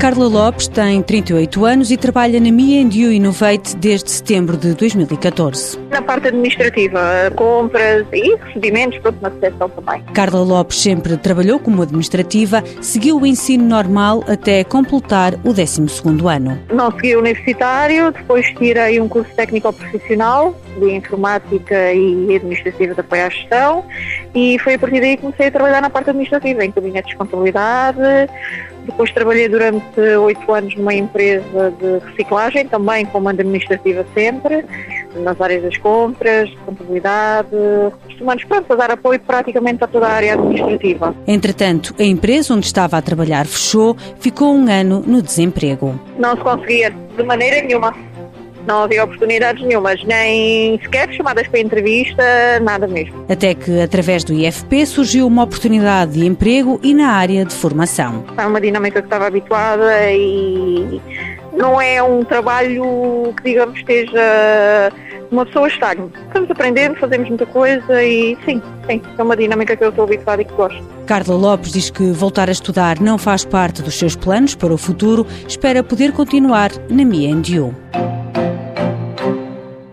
Carla Lopes tem 38 anos e trabalha na Me You Innovate desde setembro de 2014. Na parte administrativa, compras e recebimentos, pronto, na recepção também. Carla Lopes sempre trabalhou como administrativa, seguiu o ensino normal até completar o 12º ano. Não segui o universitário, depois tirei um curso técnico profissional de informática e administrativa de apoio à gestão e foi a partir daí que comecei a trabalhar na parte administrativa, em gabinetes de contabilidade, depois trabalhei durante oito anos numa empresa de reciclagem, também como administrativa sempre, nas áreas das compras, contabilidade, recursos humanos, pronto, a dar apoio praticamente a toda a área administrativa. Entretanto, a empresa onde estava a trabalhar fechou, ficou um ano no desemprego. Não se conseguia de maneira nenhuma não havia oportunidades nenhumas, nem sequer chamadas para entrevista, nada mesmo. Até que, através do IFP, surgiu uma oportunidade de emprego e na área de formação. É uma dinâmica que estava habituada e não é um trabalho que, digamos, esteja uma pessoa estável. Estamos aprendendo, fazemos muita coisa e sim, sim, é uma dinâmica que eu estou habituada e que gosto. Carla Lopes diz que voltar a estudar não faz parte dos seus planos para o futuro, espera poder continuar na MIENDU.